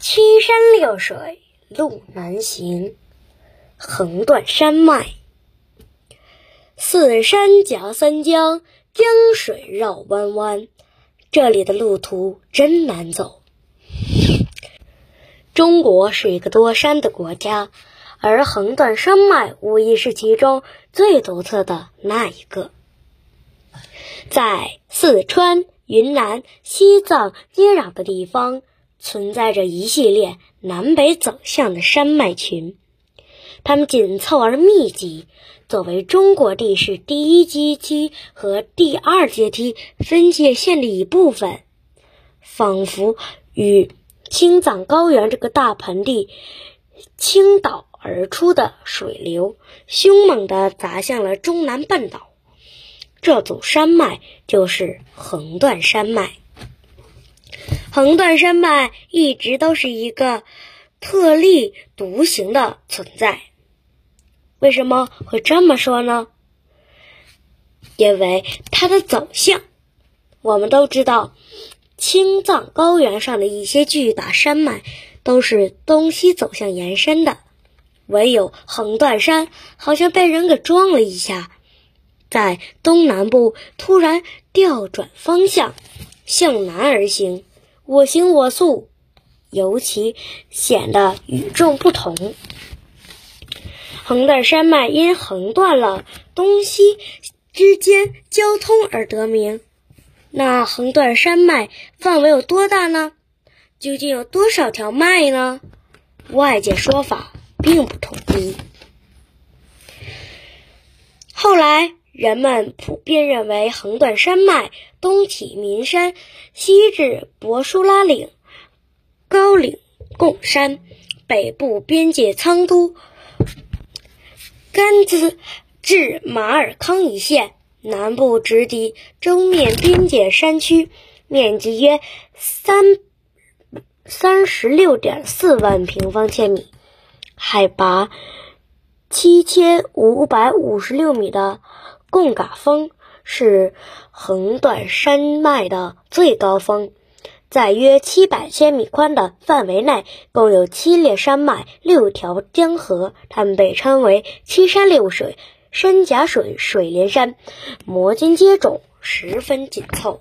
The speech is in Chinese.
七山六水路难行，横断山脉。四山夹三江，江水绕弯弯。这里的路途真难走。中国是一个多山的国家，而横断山脉无疑是其中最独特的那一个。在四川、云南、西藏接壤的地方。存在着一系列南北走向的山脉群，它们紧凑而密集，作为中国地势第一阶梯和第二阶梯分界线的一部分，仿佛与青藏高原这个大盆地倾倒而出的水流，凶猛地砸向了中南半岛。这组山脉就是横断山脉。横断山脉一直都是一个特立独行的存在。为什么会这么说呢？因为它的走向，我们都知道，青藏高原上的一些巨大山脉都是东西走向延伸的，唯有横断山好像被人给撞了一下，在东南部突然调转方向，向南而行。我行我素，尤其显得与众不同。横断山脉因横断了东西之间交通而得名。那横断山脉范围有多大呢？究竟有多少条脉呢？外界说法并不统一。后来。人们普遍认为，横断山脉东起岷山，西至博舒拉岭、高岭贡山，北部边界仓都、甘孜至马尔康一线，南部直抵中缅边界山区，面积约三三十六点四万平方千米，海拔七千五百五十六米的。贡嘎峰是横断山脉的最高峰，在约七百千米宽的范围内，共有七列山脉、六条江河，它们被称为“七山六水”，山夹水，水连山，摩肩接踵，十分紧凑。